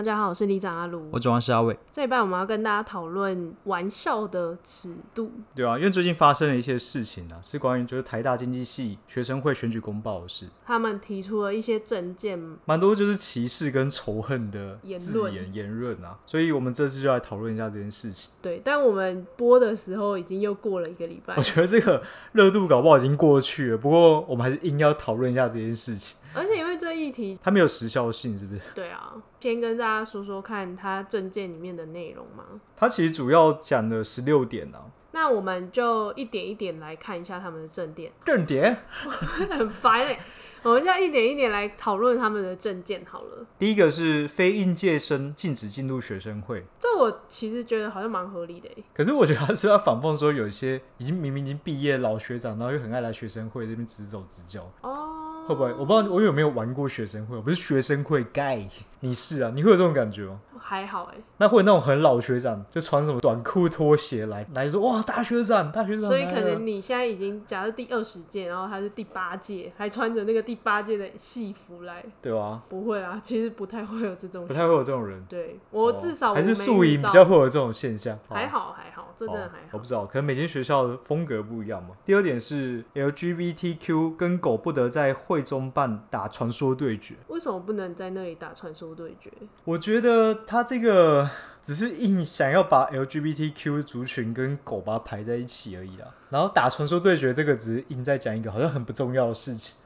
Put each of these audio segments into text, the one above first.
大家好，我是李长阿卢，我主要是阿伟。这一半我们要跟大家讨论玩笑的尺度。对啊，因为最近发生了一些事情啊，是关于就是台大经济系学生会选举公报的事。他们提出了一些政见，蛮多就是歧视跟仇恨的字眼言论言论啊，所以我们这次就来讨论一下这件事情。对，但我们播的时候已经又过了一个礼拜。我觉得这个热度搞不好已经过去了，不过我们还是硬要讨论一下这件事情。而且议题，它没有时效性，是不是？对啊，先跟大家说说看，它证件里面的内容嘛。它其实主要讲了十六点啊。那我们就一点一点来看一下他们的政见。正点？很烦哎、欸！我们就一点一点来讨论他们的证件好了。第一个是非应届生禁止进入学生会，这我其实觉得好像蛮合理的、欸。可是我觉得他是要反讽说，有一些已经明明已经毕业的老学长，然后又很爱来学生会这边指手指教。哦。会不会？我不知道我有没有玩过学生会，我不是学生会 guy，你是啊？你会有这种感觉吗？还好哎、欸。那会有那种很老学长，就穿什么短裤拖鞋来来说哇，大学长，大学长。所以可能你现在已经假设第二十届，然后他是第八届，还穿着那个第八届的戏服来，对啊。不会啦，其实不太会有这种，不太会有这种人。对我至少还是素营比较会有这种现象。还好还好，真的还好。我不知道，可能每间学校的风格不一样嘛。第二点是 LGBTQ 跟狗不得在会中办打传说对决。为什么不能在那里打传说对决？我觉得他这个只是硬想要把 LGBTQ 族群跟狗吧排在一起而已啦。然后打传说对决这个只是硬在讲一个好像很不重要的事情。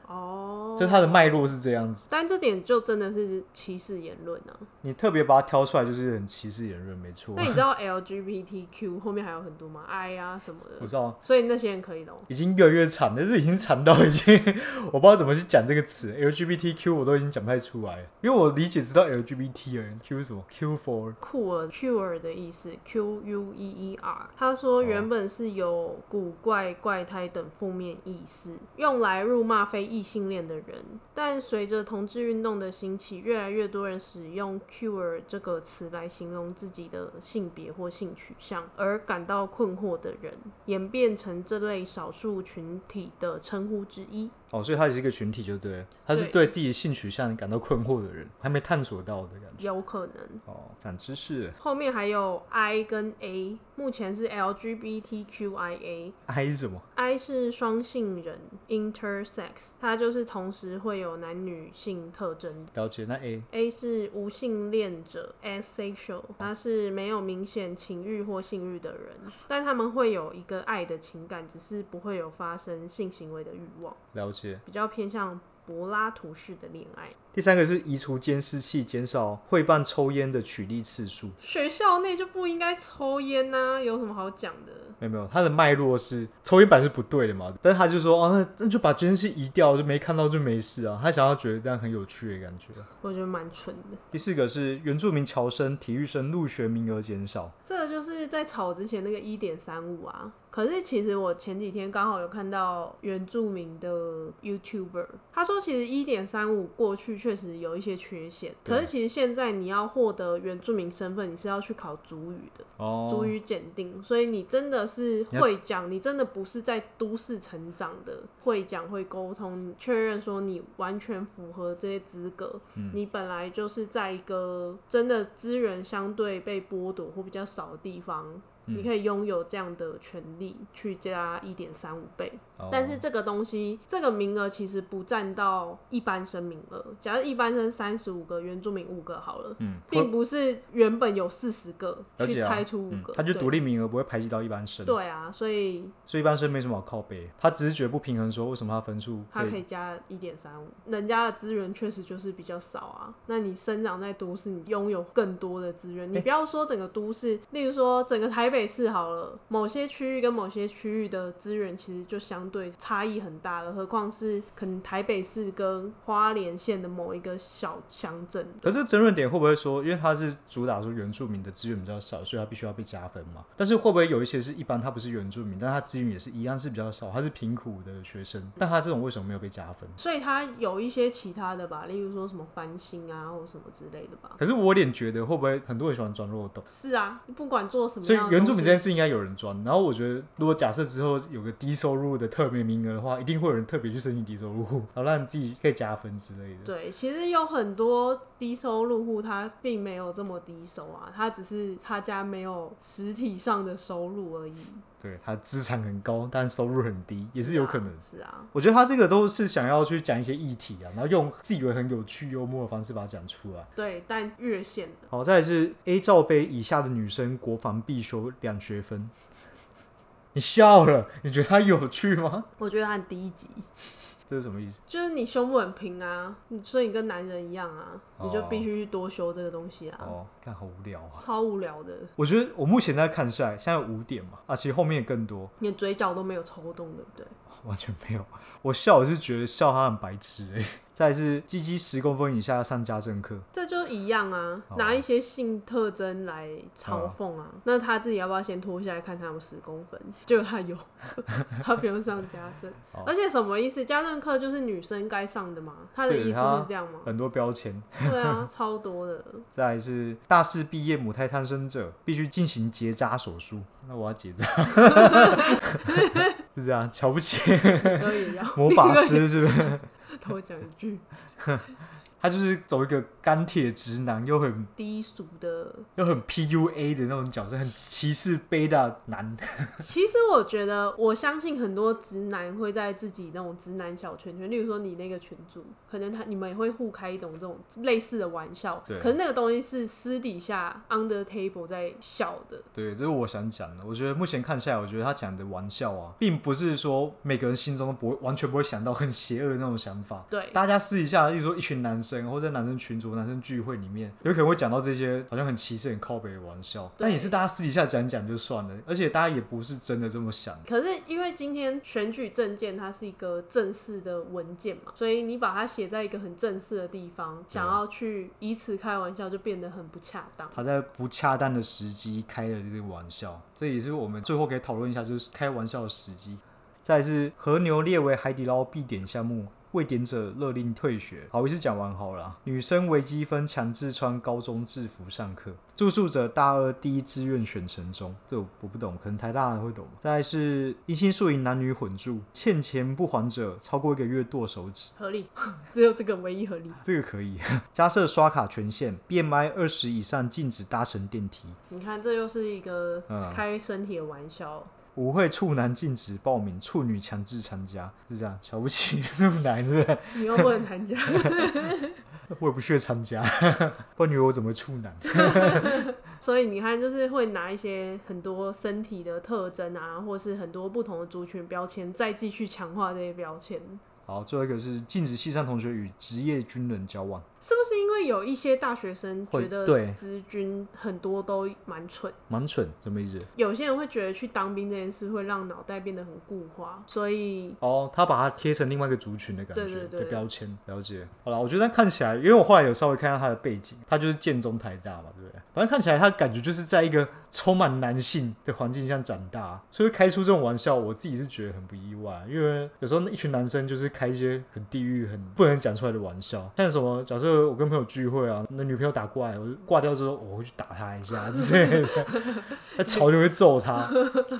就它的脉络是这样子，但这点就真的是歧视言论啊！你特别把它挑出来，就是很歧视言论，没错。那你知道 LGBTQ 后面还有很多吗？I 啊什么的，我知道。所以那些人可以的。已经越来越惨了，但是已经惨到已经我不知道怎么去讲这个词，LGBTQ 我都已经讲不太出来，因为我理解知道 LGBT 而已，Q 是什么？Q for Queer，Queer 的意思，Q U E E R。他说原本是有古怪、怪胎等负面意思，用来辱骂非异性恋的人。人，但随着同志运动的兴起，越来越多人使用 “queer” 这个词来形容自己的性别或性取向，而感到困惑的人，演变成这类少数群体的称呼之一。哦，所以他也是一个群体，就对，他是对自己的性取向感到困惑的人，还没探索到的感觉，有可能。哦，长知识。后面还有 I 跟 A，目前是 LGBTQIA。I 是什么？I 是双性人，intersex，他就是同时会有男女性特征。了解。那 A？A 是无性恋者，asexual，他是没有明显情欲或性欲的人，但他们会有一个爱的情感，只是不会有发生性行为的欲望。了解。比较偏向柏拉图式的恋爱。第三个是移除监视器，减少会办抽烟的取缔次数。学校内就不应该抽烟呐、啊，有什么好讲的？没有没有，他的脉络是抽烟板是不对的嘛，但是他就说哦，那那就把监视器移掉，就没看到就没事啊。他想要觉得这样很有趣的感觉。我觉得蛮蠢的。第四个是原住民侨生、体育生入学名额减少。这个就是在吵之前那个一点三五啊。可是其实我前几天刚好有看到原住民的 YouTuber，他说其实一点三五过去。确实有一些缺陷，可是其实现在你要获得原住民身份，你是要去考族语的，哦，族语检定，所以你真的是会讲，你真的不是在都市成长的，会讲会沟通，确认说你完全符合这些资格，嗯，你本来就是在一个真的资源相对被剥夺或比较少的地方。你可以拥有这样的权利去加一点三五倍，oh. 但是这个东西这个名额其实不占到一般生名额。假设一般生三十五个，原住民五个好了，嗯，并不是原本有四十个去拆出五个，他、就独立名额不会排挤到一般生。对啊，所以所以一般生没什么好靠背，他只是觉得不平衡，说为什么他分数他可以加一点三五，人家的资源确实就是比较少啊。那你生长在都市，你拥有更多的资源，你不要说整个都市，例如说整个台。北市好了，某些区域跟某些区域的资源其实就相对差异很大了，何况是可能台北市跟花莲县的某一个小乡镇。可是争论点会不会说，因为它是主打说原住民的资源比较少，所以它必须要被加分嘛？但是会不会有一些是一般他不是原住民，但他资源也是一样是比较少，他是贫苦的学生，但他这种为什么没有被加分？所以他有一些其他的吧，例如说什么翻新啊，或什么之类的吧。可是我有点觉得，会不会很多人喜欢钻漏洞？是啊，不管做什么，所以原住民这件事应该有人钻。然后我觉得，如果假设之后有个低收入的特别名额的话，一定会有人特别去申请低收入户，然后让你自己可以加分之类的。对，其实有很多低收入户，他并没有这么低收啊，他只是他家没有实体上的收入而已。对，他资产很高，但收入很低，也是有可能。是啊，是啊，我觉得他这个都是想要去讲一些议题啊，然后用自以为很有趣幽默的方式把它讲出来。对，但越线。好，再来是 A 罩杯以下的女生国防必修两学分。你笑了，你觉得它有趣吗？我觉得它很低级。这是什么意思？就是你胸部很平啊，所以你跟男人一样啊，哦、你就必须去多修这个东西啊。哦，看好无聊啊，超无聊的。我觉得我目前在看下来，现在有五点嘛，啊，其实后面也更多。你的嘴角都没有抽动，对不对？完全没有，我笑我是觉得笑他很白痴哎。再来是鸡鸡十公分以下要上家政课，这就一样啊，拿一些性特征来嘲讽啊。那他自己要不要先脱下来看他有十公分？就他有，他不用上家政。而且什么意思？家政课就是女生该上的嘛？他的意思是这样吗？很多标签。对啊，超多的。再来是大四毕业母胎单身者必须进行结扎手术，那我要结扎。是这样，瞧不起魔法师是不是？多讲一句。他就是走一个钢铁直男，又很低俗的，又很 PUA 的那种角色，很歧视贝大男。其实我觉得，我相信很多直男会在自己那种直男小圈圈，例如说你那个群主，可能他你们也会互开一种这种类似的玩笑。对。可是那个东西是私底下 under table 在笑的。对，这是我想讲的。我觉得目前看下来，我觉得他讲的玩笑啊，并不是说每个人心中都不会完全不会想到很邪恶的那种想法。对。大家私底下，例如说一群男生。然后在男生群组、男生聚会里面，有可能会讲到这些好像很歧视、很靠北的玩笑，但也是大家私底下讲讲就算了，而且大家也不是真的这么想。可是因为今天选举证件它是一个正式的文件嘛，所以你把它写在一个很正式的地方，想要去以此开玩笑，就变得很不恰当。他在不恰当的时机开了这个玩笑，这也是我们最后可以讨论一下，就是开玩笑的时机。再是和牛列为海底捞必点项目。未点者勒令退学。好，一次讲完好了。女生微积分强制穿高中制服上课。住宿者大二第一志愿选成中，这我不懂，可能台大人会懂。再来是一心宿营男女混住，欠钱不还者超过一个月剁手指。合理，只有这个唯一合理。这个可以。加设刷卡权限，BMI 二十以上禁止搭乘电梯。你看，这又是一个开身体的玩笑。嗯舞会处男禁止报名，处女强制参加，是这样？瞧不起 处男是不是？你又不能参加，我也不屑参加，不然你以为我怎么处男？所以你看，就是会拿一些很多身体的特征啊，或是很多不同的族群标签，再继续强化这些标签。好，最后一个是禁止西山同学与职业军人交往。是不是因为有一些大学生觉得资军很多都蛮蠢？蛮蠢，什么意思？有些人会觉得去当兵这件事会让脑袋变得很固化，所以哦，他把它贴成另外一个族群的感觉，的标签。了解。好了，我觉得看起来，因为我后来有稍微看到他的背景，他就是建中台大嘛，对不对？反正看起来他感觉就是在一个充满男性的环境下长大，所以开出这种玩笑，我自己是觉得很不意外。因为有时候一群男生就是开一些很地狱、很不能讲出来的玩笑，像什么假设。我跟朋友聚会啊，那女朋友打过来，我就挂掉之后，我会去打她一下 之类的。他吵就会揍他。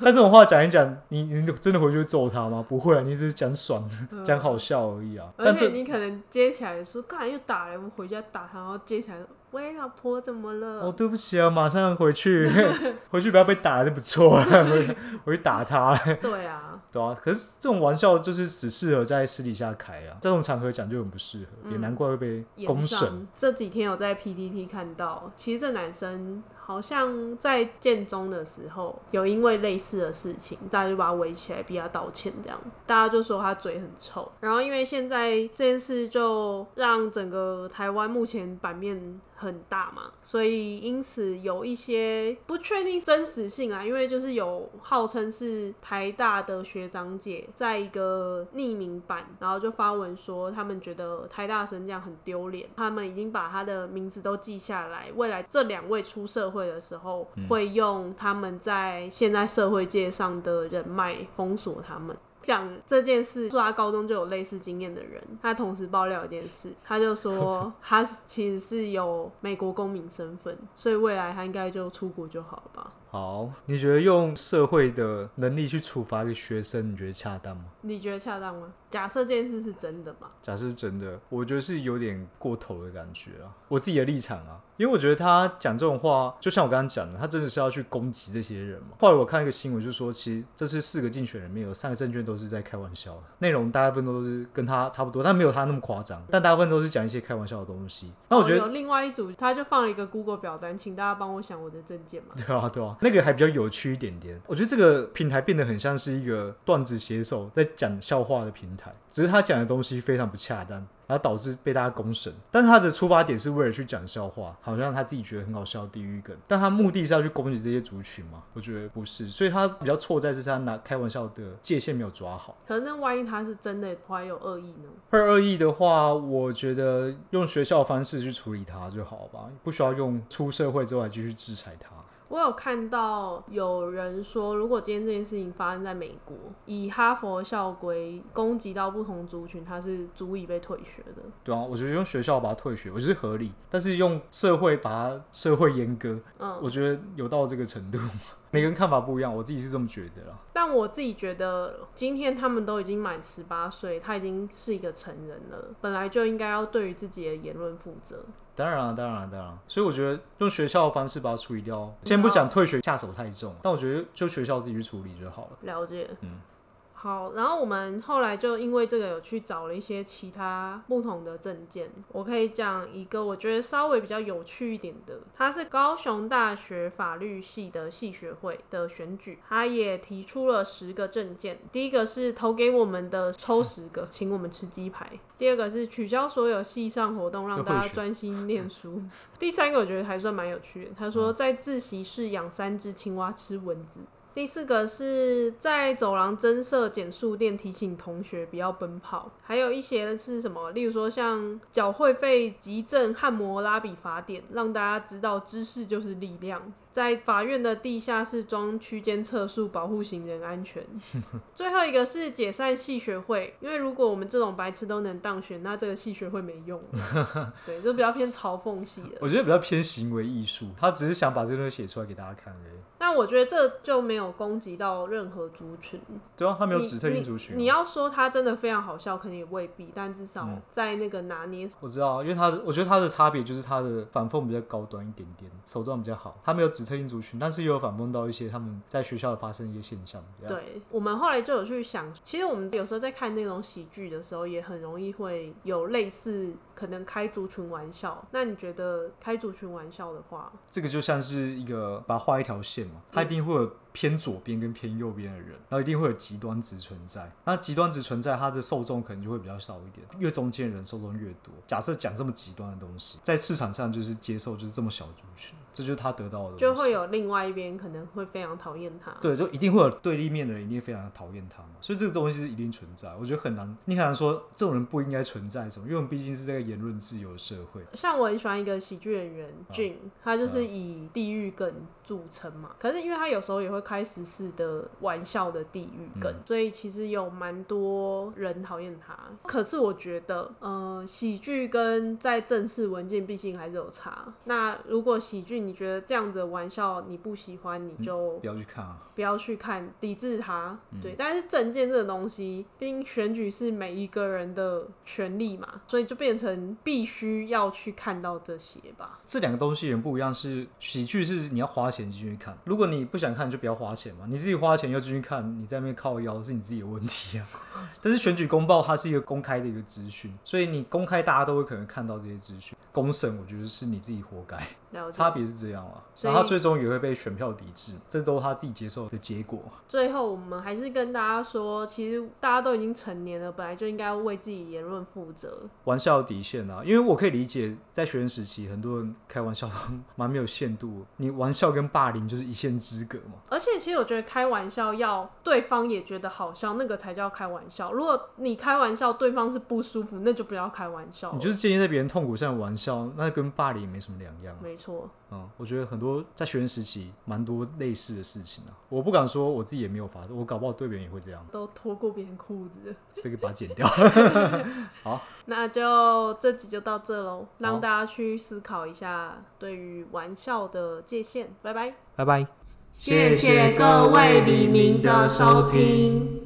但这种话讲一讲，你你真的回去会揍他吗？不会啊，你只是讲爽、讲好笑而已啊。而且你可能接起来说，刚才又打了，我们回家打他，然后接起来。喂，老婆怎么了？哦，对不起啊，马上回去，回去不要被打就不错了。回回去打他。对啊，对啊。可是这种玩笑就是只适合在私底下开啊，这种场合讲就很不适合，嗯、也难怪会被公审。这几天有在 PTT 看到，其实这男生。好像在建中的时候有因为类似的事情，大家就把他围起来逼他道歉，这样大家就说他嘴很臭。然后因为现在这件事就让整个台湾目前版面很大嘛，所以因此有一些不确定真实性啊，因为就是有号称是台大的学长姐在一个匿名版，然后就发文说他们觉得台大生这样很丢脸，他们已经把他的名字都记下来，未来这两位出社会的时候会用他们在现在社会界上的人脉封锁他们。讲这件事，说他高中就有类似经验的人，他同时爆料一件事，他就说 他其实是有美国公民身份，所以未来他应该就出国就好了吧。好，你觉得用社会的能力去处罚一个学生，你觉得恰当吗？你觉得恰当吗？假设这件事是真的吗？假设是真的，我觉得是有点过头的感觉啊。我自己的立场啊，因为我觉得他讲这种话，就像我刚刚讲的，他真的是要去攻击这些人嘛。后来我看一个新闻，就说其实这是四个竞选人里面有三个证券都是在开玩笑，内容大部分都是跟他差不多，但没有他那么夸张，但大部分都是讲一些开玩笑的东西。那我觉得、哦、有另外一组，他就放了一个 Google 表单，请大家帮我想我的证件嘛。对啊，对啊。那个还比较有趣一点点，我觉得这个平台变得很像是一个段子写手在讲笑话的平台，只是他讲的东西非常不恰当，然后导致被大家公审。但是他的出发点是为了去讲笑话，好像他自己觉得很好笑地狱梗，但他目的是要去攻击这些族群吗？我觉得不是，所以他比较错在是他拿开玩笑的界限没有抓好。可是那万一他是真的怀有恶意呢？会恶意的话，我觉得用学校的方式去处理他就好吧，不需要用出社会之后继续制裁他。我有看到有人说，如果今天这件事情发生在美国，以哈佛校规攻击到不同族群，他是足以被退学的。对啊，我觉得用学校把他退学，我觉得合理。但是用社会把他社会阉割，嗯，我觉得有到这个程度。每个人看法不一样，我自己是这么觉得啦。但我自己觉得，今天他们都已经满十八岁，他已经是一个成人了，本来就应该要对于自己的言论负责。当然了，当然了，当然。所以我觉得用学校的方式把它处理掉，先不讲退学下手太重，但我觉得就学校自己去处理就好了。了解，嗯。好，然后我们后来就因为这个有去找了一些其他不同的证件。我可以讲一个我觉得稍微比较有趣一点的，它是高雄大学法律系的系学会的选举，他也提出了十个证件。第一个是投给我们的抽十个，请我们吃鸡排；第二个是取消所有系上活动，让大家专心念书；第三个我觉得还算蛮有趣的，他说在自习室养三只青蛙吃蚊子。第四个是在走廊增设减速垫，提醒同学不要奔跑。还有一些是什么？例如说像缴会费急镇汉摩拉比法典，让大家知道知识就是力量。在法院的地下室装区间测速，保护行人安全。最后一个是解散戏学会，因为如果我们这种白痴都能当选，那这个戏学会没用。对，就比较偏嘲讽系的。我觉得比较偏行为艺术，他只是想把这个东西写出来给大家看而已。那我觉得这就没有攻击到任何族群。对啊，他没有指特定族群。你要说他真的非常好笑，可能也未必，但至少在那个拿捏。我知道，因为他的，我觉得他的差别就是他的反讽比较高端一点点，手段比较好。他没有指特定族群，但是也有反问到一些他们在学校发生一些现象。对，我们后来就有去想，其实我们有时候在看那种喜剧的时候，也很容易会有类似可能开族群玩笑。那你觉得开族群玩笑的话，这个就像是一个把它画一条线嘛，它一定会有。偏左边跟偏右边的人，然后一定会有极端值存在。那极端值存在，它的受众可能就会比较少一点。越中间人受众越多。假设讲这么极端的东西，在市场上就是接受就是这么小族群，这就是他得到的。就会有另外一边可能会非常讨厌他。对，就一定会有对立面的人，一定非常讨厌他嘛。所以这个东西是一定存在。我觉得很难，你很难说这种人不应该存在什么，因为我们毕竟是这个言论自由的社会。像我很喜欢一个喜剧演员 Jim，他就是以地狱梗著称嘛。可是因为他有时候也会开时事的。的玩笑的地狱梗，嗯、所以其实有蛮多人讨厌他。可是我觉得，呃，喜剧跟在正式文件毕竟还是有差。那如果喜剧你觉得这样子的玩笑你不喜欢，你就不要去看啊，不要去看，抵制他。嗯、对，但是证件这个东西，毕竟选举是每一个人的权利嘛，所以就变成必须要去看到这些吧。这两个东西人不一样，是喜剧是你要花钱进去看，如果你不想看，就不要花钱嘛。你自己花钱要进去看，你在那边靠腰是你自己的问题啊。但是选举公报它是一个公开的一个资讯，所以你公开大家都会可能看到这些资讯。公审我觉得是你自己活该。差别是这样啊。然后他最终也会被选票抵制，这都是他自己接受的结果。最后，我们还是跟大家说，其实大家都已经成年了，本来就应该为自己言论负责。玩笑底线啊，因为我可以理解，在学生时期，很多人开玩笑都蛮没有限度。你玩笑跟霸凌就是一线之隔嘛。而且，其实我觉得开玩笑要对方也觉得好笑，那个才叫开玩笑。如果你开玩笑，对方是不舒服，那就不要开玩笑。你就是建议在别人痛苦上的玩笑，那跟霸凌没什么两样。没错。嗯，我觉得很多在学生时期蛮多类似的事情啊，我不敢说我自己也没有发生，我搞不好对别人也会这样，都脱过别人裤子，这个把它剪掉。好，那就这集就到这喽，让大家去思考一下对于玩笑的界限。拜拜，拜拜，谢谢各位黎明的收听。